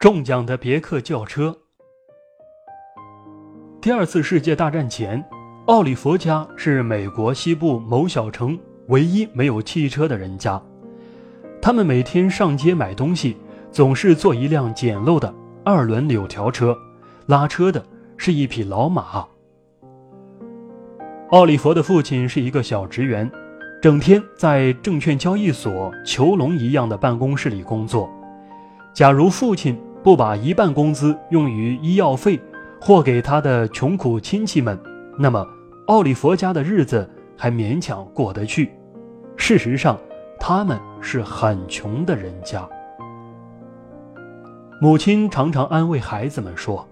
中奖的别克轿车。第二次世界大战前，奥利弗家是美国西部某小城唯一没有汽车的人家。他们每天上街买东西，总是坐一辆简陋的二轮柳条车，拉车的是一匹老马。奥利弗的父亲是一个小职员，整天在证券交易所囚笼一样的办公室里工作。假如父亲不把一半工资用于医药费或给他的穷苦亲戚们，那么奥利弗家的日子还勉强过得去。事实上，他们是很穷的人家。母亲常常安慰孩子们说：“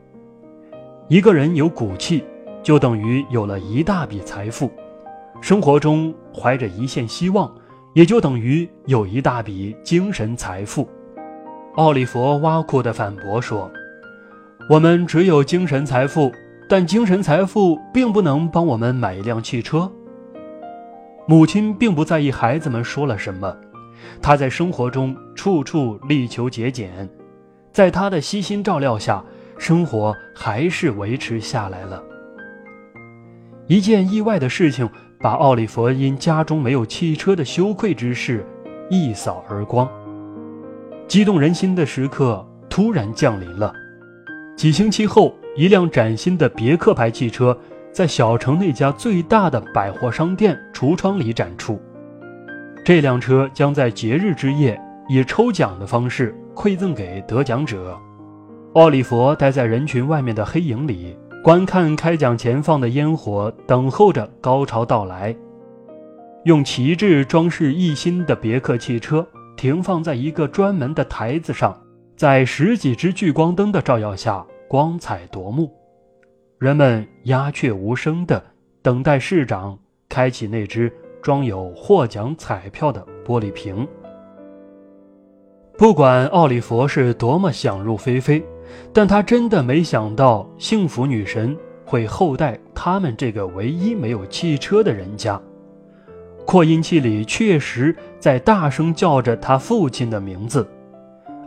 一个人有骨气，就等于有了一大笔财富；生活中怀着一线希望，也就等于有一大笔精神财富。”奥利弗挖苦地反驳说：“我们只有精神财富，但精神财富并不能帮我们买一辆汽车。”母亲并不在意孩子们说了什么，她在生活中处处力求节俭，在她的悉心照料下，生活还是维持下来了。一件意外的事情把奥利弗因家中没有汽车的羞愧之事一扫而光。激动人心的时刻突然降临了。几星期后，一辆崭新的别克牌汽车。在小城那家最大的百货商店橱窗里展出，这辆车将在节日之夜以抽奖的方式馈赠给得奖者。奥利弗待在人群外面的黑影里，观看开奖前放的烟火，等候着高潮到来。用旗帜装饰一新的别克汽车停放在一个专门的台子上，在十几只聚光灯的照耀下，光彩夺目。人们鸦雀无声地等待市长开启那只装有获奖彩票的玻璃瓶。不管奥利弗是多么想入非非，但他真的没想到幸福女神会厚待他们这个唯一没有汽车的人家。扩音器里确实在大声叫着他父亲的名字。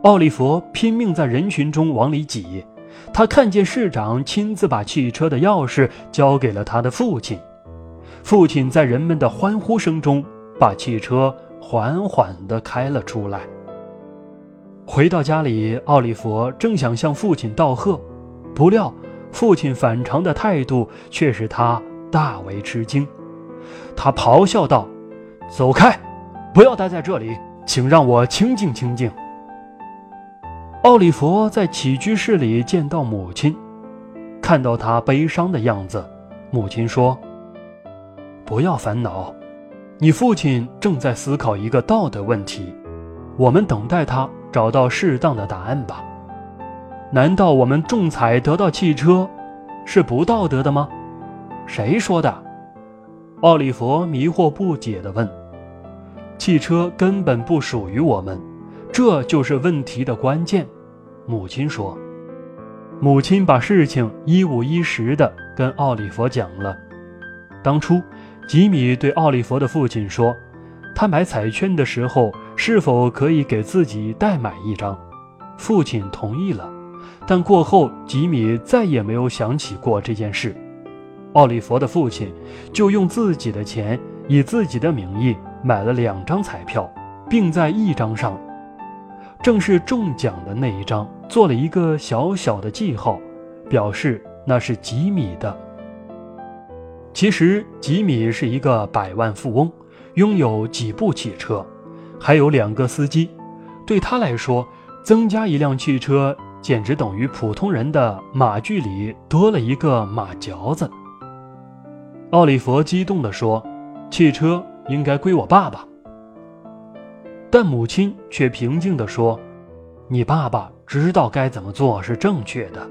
奥利弗拼命在人群中往里挤。他看见市长亲自把汽车的钥匙交给了他的父亲，父亲在人们的欢呼声中把汽车缓缓地开了出来。回到家里，奥利弗正想向父亲道贺，不料父亲反常的态度却使他大为吃惊。他咆哮道：“走开，不要待在这里，请让我清静清静。”奥利弗在起居室里见到母亲，看到他悲伤的样子，母亲说：“不要烦恼，你父亲正在思考一个道德问题，我们等待他找到适当的答案吧。难道我们中彩得到汽车，是不道德的吗？谁说的？”奥利弗迷惑不解地问：“汽车根本不属于我们。”这就是问题的关键，母亲说。母亲把事情一五一十地跟奥利弗讲了。当初，吉米对奥利弗的父亲说，他买彩券的时候是否可以给自己代买一张？父亲同意了，但过后吉米再也没有想起过这件事。奥利弗的父亲就用自己的钱，以自己的名义买了两张彩票，并在一张上。正是中奖的那一张，做了一个小小的记号，表示那是吉米的。其实吉米是一个百万富翁，拥有几部汽车，还有两个司机。对他来说，增加一辆汽车简直等于普通人的马具里多了一个马嚼子。奥利弗激动地说：“汽车应该归我爸爸。”但母亲却平静地说：“你爸爸知道该怎么做是正确的。”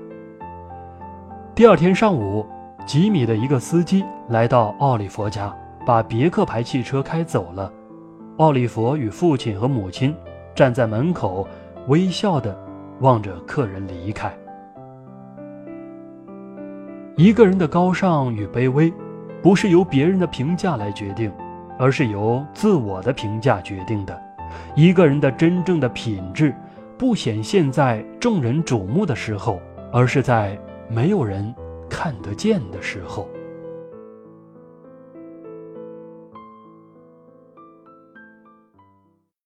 第二天上午，吉米的一个司机来到奥利弗家，把别克牌汽车开走了。奥利弗与父亲和母亲站在门口，微笑地望着客人离开。一个人的高尚与卑微，不是由别人的评价来决定，而是由自我的评价决定的。一个人的真正的品质，不显现在众人瞩目的时候，而是在没有人看得见的时候。